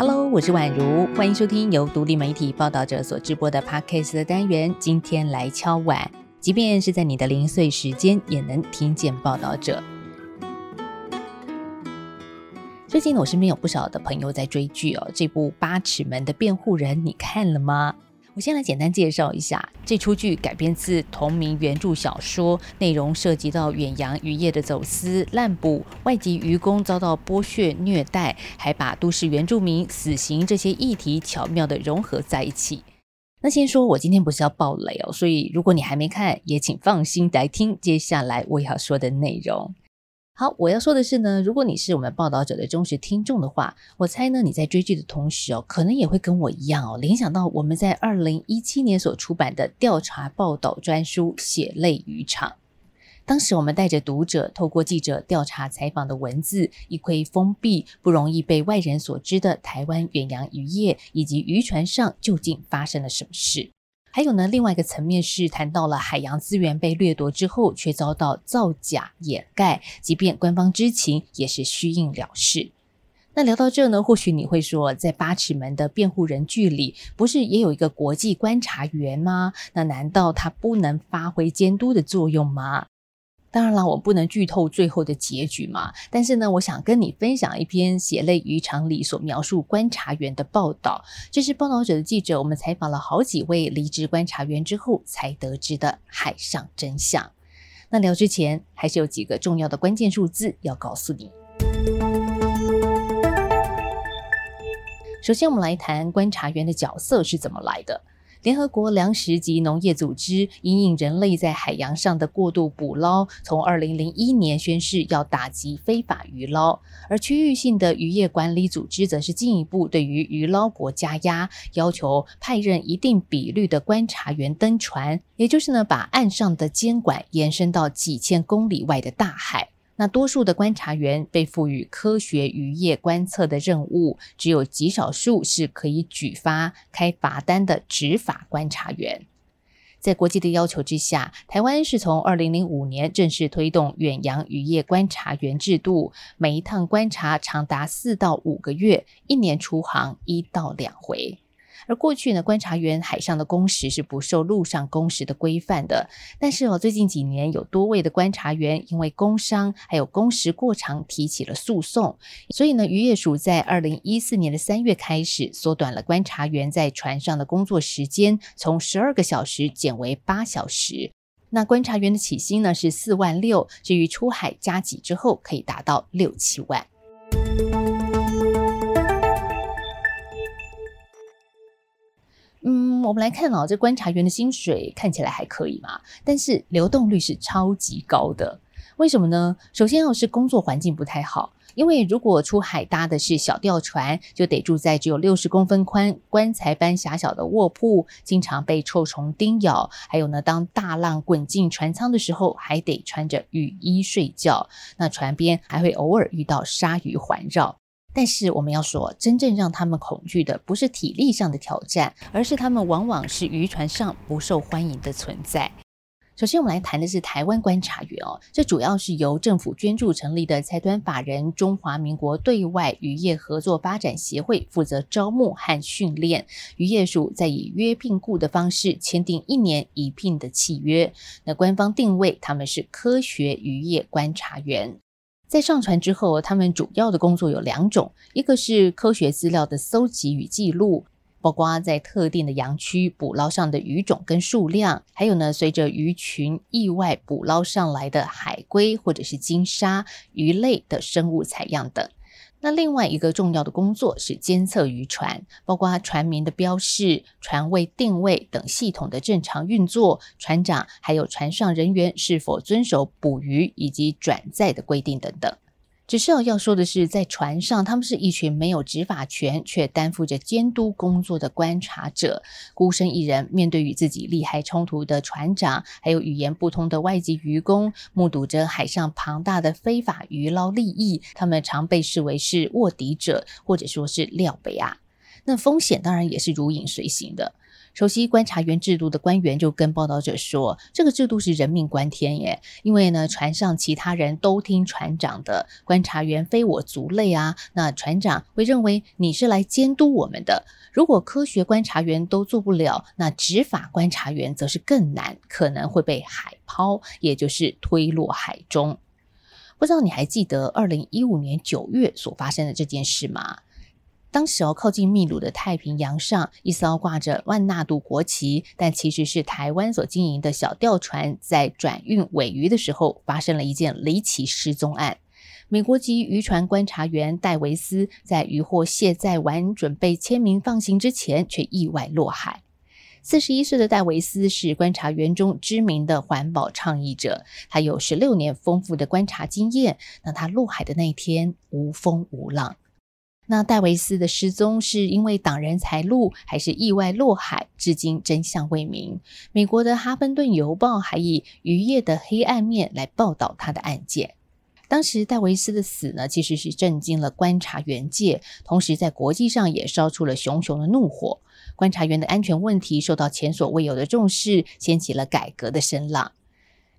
Hello，我是宛如，欢迎收听由独立媒体报道者所直播的 Podcast 的单元。今天来敲碗，即便是在你的零碎时间，也能听见报道者。最近呢，我身边有不少的朋友在追剧哦，这部《八尺门的辩护人》你看了吗？我先来简单介绍一下，这出剧改编自同名原著小说，内容涉及到远洋渔业的走私、滥捕、外籍渔工遭到剥削虐待，还把都市原住民死刑这些议题巧妙地融合在一起。那先说，我今天不是要爆雷哦，所以如果你还没看，也请放心来听接下来我要说的内容。好，我要说的是呢，如果你是我们报道者的忠实听众的话，我猜呢，你在追剧的同时哦，可能也会跟我一样哦，联想到我们在二零一七年所出版的调查报道专书《血泪渔场》。当时我们带着读者，透过记者调查采访的文字，一窥封闭、不容易被外人所知的台湾远洋渔业以及渔船上究竟发生了什么事。还有呢，另外一个层面是谈到了海洋资源被掠夺之后，却遭到造假掩盖，即便官方知情，也是虚应了事。那聊到这呢，或许你会说，在八尺门的辩护人剧里，不是也有一个国际观察员吗？那难道他不能发挥监督的作用吗？当然了，我不能剧透最后的结局嘛。但是呢，我想跟你分享一篇《血泪渔场》里所描述观察员的报道。这是报道者的记者，我们采访了好几位离职观察员之后才得知的海上真相。那聊之前，还是有几个重要的关键数字要告诉你。首先，我们来谈观察员的角色是怎么来的。联合国粮食及农业组织因应人类在海洋上的过度捕捞，从二零零一年宣誓要打击非法渔捞，而区域性的渔业管理组织则是进一步对于渔捞国加压，要求派任一定比率的观察员登船，也就是呢，把岸上的监管延伸到几千公里外的大海。那多数的观察员被赋予科学渔业观测的任务，只有极少数是可以举发开罚单的执法观察员。在国际的要求之下，台湾是从二零零五年正式推动远洋渔业观察员制度，每一趟观察长达四到五个月，一年出航一到两回。而过去呢，观察员海上的工时是不受陆上工时的规范的。但是哦，最近几年有多位的观察员因为工伤还有工时过长提起了诉讼，所以呢，渔业署在二零一四年的三月开始缩短了观察员在船上的工作时间，从十二个小时减为八小时。那观察员的起薪呢是四万六，至于出海加给之后可以达到六七万。我们来看哦，这观察员的薪水看起来还可以嘛，但是流动率是超级高的。为什么呢？首先哦，是工作环境不太好，因为如果出海搭的是小吊船，就得住在只有六十公分宽、棺材般狭小的卧铺，经常被臭虫叮咬。还有呢，当大浪滚进船舱的时候，还得穿着雨衣睡觉。那船边还会偶尔遇到鲨鱼环绕。但是我们要说，真正让他们恐惧的不是体力上的挑战，而是他们往往是渔船上不受欢迎的存在。首先，我们来谈的是台湾观察员哦，这主要是由政府捐助成立的财团法人中华民国对外渔业合作发展协会负责招募和训练，渔业署在以约聘雇的方式签订一年一聘的契约。那官方定位他们是科学渔业观察员。在上船之后，他们主要的工作有两种，一个是科学资料的搜集与记录，包括在特定的洋区捕捞上的鱼种跟数量，还有呢，随着鱼群意外捕捞上来的海龟或者是鲸鲨鱼类的生物采样等。那另外一个重要的工作是监测渔船，包括船名的标示、船位定位等系统的正常运作，船长还有船上人员是否遵守捕鱼以及转载的规定等等。只是要说的是，在船上，他们是一群没有执法权却担负着监督工作的观察者，孤身一人面对与自己利害冲突的船长，还有语言不通的外籍渔工，目睹着海上庞大的非法渔捞利益，他们常被视为是卧底者，或者说是料杯啊。那风险当然也是如影随形的。熟悉观察员制度的官员就跟报道者说：“这个制度是人命关天耶，因为呢，船上其他人都听船长的，观察员非我族类啊。那船长会认为你是来监督我们的。如果科学观察员都做不了，那执法观察员则是更难，可能会被海抛，也就是推落海中。不知道你还记得二零一五年九月所发生的这件事吗？”当时，靠近秘鲁的太平洋上，一艘挂着万纳度国旗，但其实是台湾所经营的小钓船，在转运尾鱼的时候，发生了一件离奇失踪案。美国籍渔船观察员戴维斯在渔获卸载完，准备签名放行之前，却意外落海。四十一岁的戴维斯是观察员中知名的环保倡议者，他有十六年丰富的观察经验。那他落海的那一天，无风无浪。那戴维斯的失踪是因为挡人财路，还是意外落海？至今真相未明。美国的《哈芬顿邮报》还以“渔业的黑暗面”来报道他的案件。当时戴维斯的死呢，其实是震惊了观察员界，同时在国际上也烧出了熊熊的怒火。观察员的安全问题受到前所未有的重视，掀起了改革的声浪。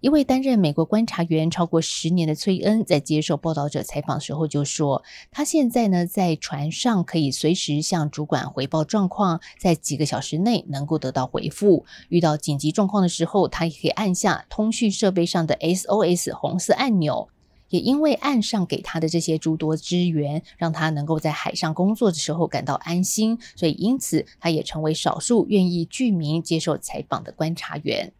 一位担任美国观察员超过十年的崔恩，在接受报道者采访的时候就说：“他现在呢，在船上可以随时向主管回报状况，在几个小时内能够得到回复。遇到紧急状况的时候，他也可以按下通讯设备上的 SOS 红色按钮。也因为岸上给他的这些诸多支援，让他能够在海上工作的时候感到安心，所以因此他也成为少数愿意具名接受采访的观察员。”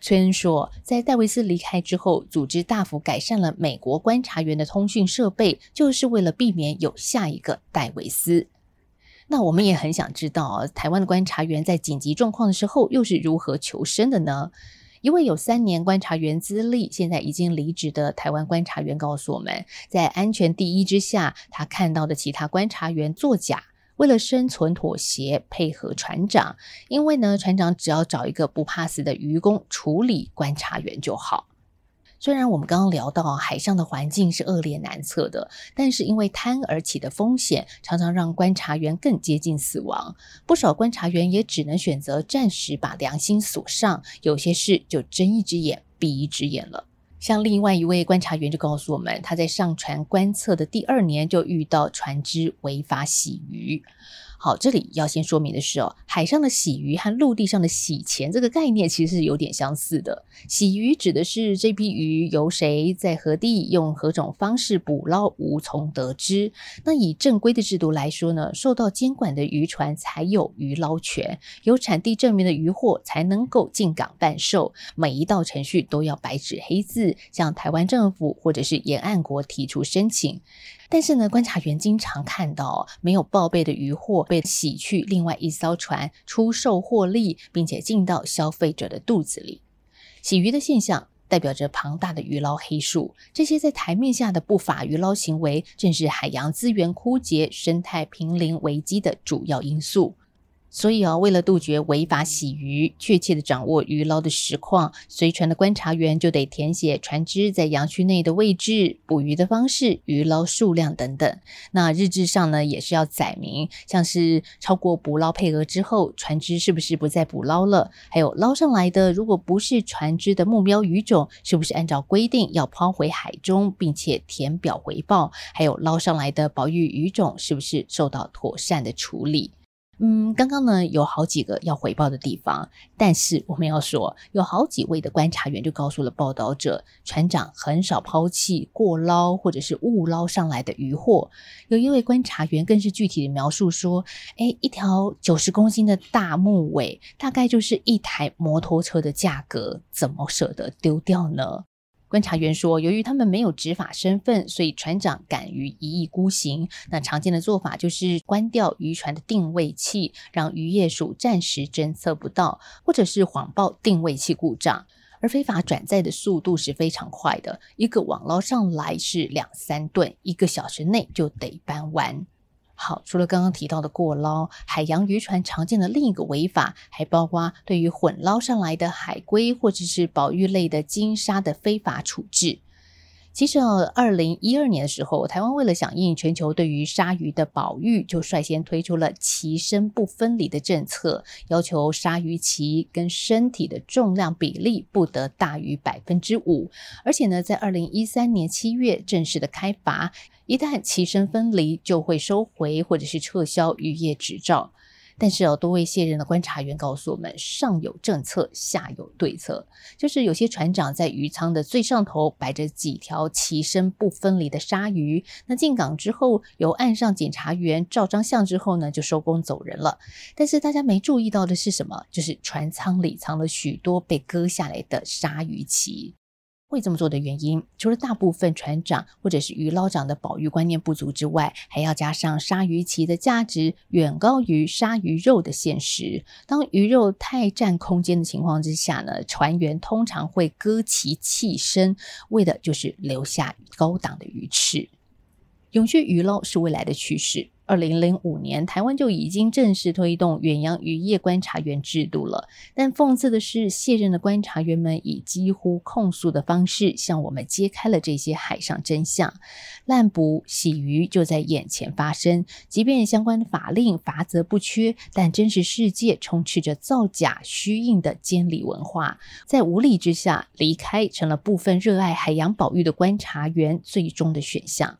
崔恩说，在戴维斯离开之后，组织大幅改善了美国观察员的通讯设备，就是为了避免有下一个戴维斯。那我们也很想知道，台湾的观察员在紧急状况的时候又是如何求生的呢？一位有三年观察员资历、现在已经离职的台湾观察员告诉我们，在安全第一之下，他看到的其他观察员作假。为了生存妥协，配合船长，因为呢，船长只要找一个不怕死的渔工处理观察员就好。虽然我们刚刚聊到海上的环境是恶劣难测的，但是因为贪而起的风险，常常让观察员更接近死亡。不少观察员也只能选择暂时把良心锁上，有些事就睁一只眼闭一只眼了。像另外一位观察员就告诉我们，他在上船观测的第二年就遇到船只违法洗鱼。好，这里要先说明的是哦，海上的洗鱼和陆地上的洗钱这个概念其实是有点相似的。洗鱼指的是这批鱼由谁在何地用何种方式捕捞，无从得知。那以正规的制度来说呢，受到监管的渔船才有鱼捞权，有产地证明的渔获才能够进港贩售。每一道程序都要白纸黑字向台湾政府或者是沿岸国提出申请。但是呢，观察员经常看到没有报备的渔获被洗去另外一艘船出售获利，并且进到消费者的肚子里。洗鱼的现象代表着庞大的鱼捞黑数，这些在台面下的不法鱼捞行为，正是海洋资源枯竭、生态濒临危机的主要因素。所以啊，为了杜绝违法洗鱼，确切的掌握鱼捞的实况，随船的观察员就得填写船只在洋区内的位置、捕鱼的方式、鱼捞数量等等。那日志上呢，也是要载明，像是超过捕捞配额之后，船只是不是不再捕捞了？还有捞上来的，如果不是船只的目标鱼种，是不是按照规定要抛回海中，并且填表回报？还有捞上来的保育鱼种，是不是受到妥善的处理？嗯，刚刚呢有好几个要回报的地方，但是我们要说，有好几位的观察员就告诉了报道者，船长很少抛弃过捞或者是误捞上来的渔获。有一位观察员更是具体的描述说，诶，一条九十公斤的大木尾，大概就是一台摩托车的价格，怎么舍得丢掉呢？观察员说，由于他们没有执法身份，所以船长敢于一意孤行。那常见的做法就是关掉渔船的定位器，让渔业署暂时侦测不到，或者是谎报定位器故障。而非法转载的速度是非常快的，一个网捞上来是两三吨，一个小时内就得搬完。好，除了刚刚提到的过捞，海洋渔船常见的另一个违法，还包括对于混捞上来的海龟或者是保育类的鲸鲨的非法处置。其实哦，二零一二年的时候，台湾为了响应全球对于鲨鱼的保育，就率先推出了鳍身不分离的政策，要求鲨鱼鳍跟身体的重量比例不得大于百分之五，而且呢，在二零一三年七月正式的开罚，一旦鳍身分离，就会收回或者是撤销渔业执照。但是有多位卸任的观察员告诉我们，上有政策，下有对策。就是有些船长在鱼舱的最上头摆着几条鳍身不分离的鲨鱼，那进港之后，由岸上检查员照张相之后呢，就收工走人了。但是大家没注意到的是什么？就是船舱里藏了许多被割下来的鲨鱼鳍。会这么做的原因，除了大部分船长或者是鱼捞长的保育观念不足之外，还要加上鲨鱼鳍的价值远高于鲨鱼肉的现实。当鱼肉太占空间的情况之下呢，船员通常会割鳍弃身，为的就是留下高档的鱼翅。永续鱼捞是未来的趋势。二零零五年，台湾就已经正式推动远洋渔业观察员制度了。但讽刺的是，卸任的观察员们以几乎控诉的方式向我们揭开了这些海上真相。滥捕、洗鱼就在眼前发生，即便相关的法令罚则不缺，但真实世界充斥着造假、虚应的监理文化。在无力之下，离开成了部分热爱海洋保育的观察员最终的选项。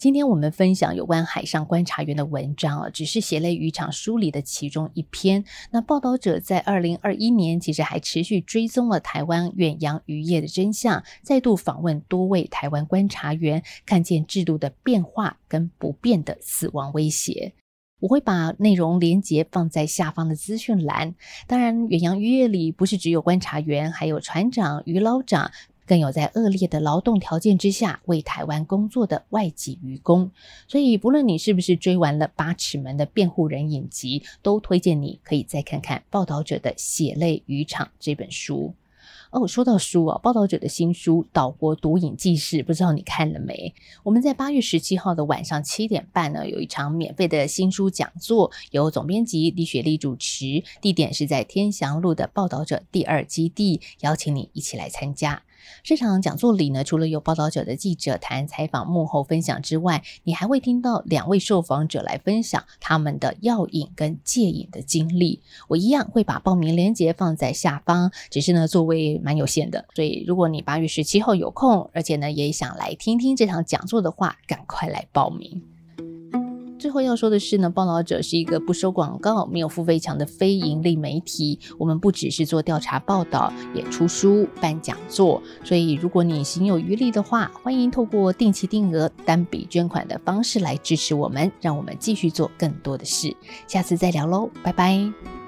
今天我们分享有关海上观察员的文章啊，只是血泪渔场书里的其中一篇。那报道者在二零二一年其实还持续追踪了台湾远洋渔业的真相，再度访问多位台湾观察员，看见制度的变化跟不变的死亡威胁。我会把内容连结放在下方的资讯栏。当然，远洋渔业里不是只有观察员，还有船长、渔捞长。更有在恶劣的劳动条件之下为台湾工作的外籍渔工，所以不论你是不是追完了《八尺门的辩护人》影集，都推荐你可以再看看报道者的《血泪渔场》这本书。哦，说到书啊，报道者的新书《岛国毒瘾纪事》，不知道你看了没？我们在八月十七号的晚上七点半呢，有一场免费的新书讲座，由总编辑李雪莉主持，地点是在天祥路的报道者第二基地，邀请你一起来参加。这场讲座里呢，除了有报道者的记者谈采访幕后分享之外，你还会听到两位受访者来分享他们的药瘾跟戒瘾的经历。我一样会把报名链接放在下方，只是呢座位蛮有限的，所以如果你八月十七号有空，而且呢也想来听听这场讲座的话，赶快来报名。最后要说的是呢，报道者是一个不收广告、没有付费墙的非盈利媒体。我们不只是做调查报道，也出书、办讲座。所以，如果你心有余力的话，欢迎透过定期定额、单笔捐款的方式来支持我们，让我们继续做更多的事。下次再聊喽，拜拜。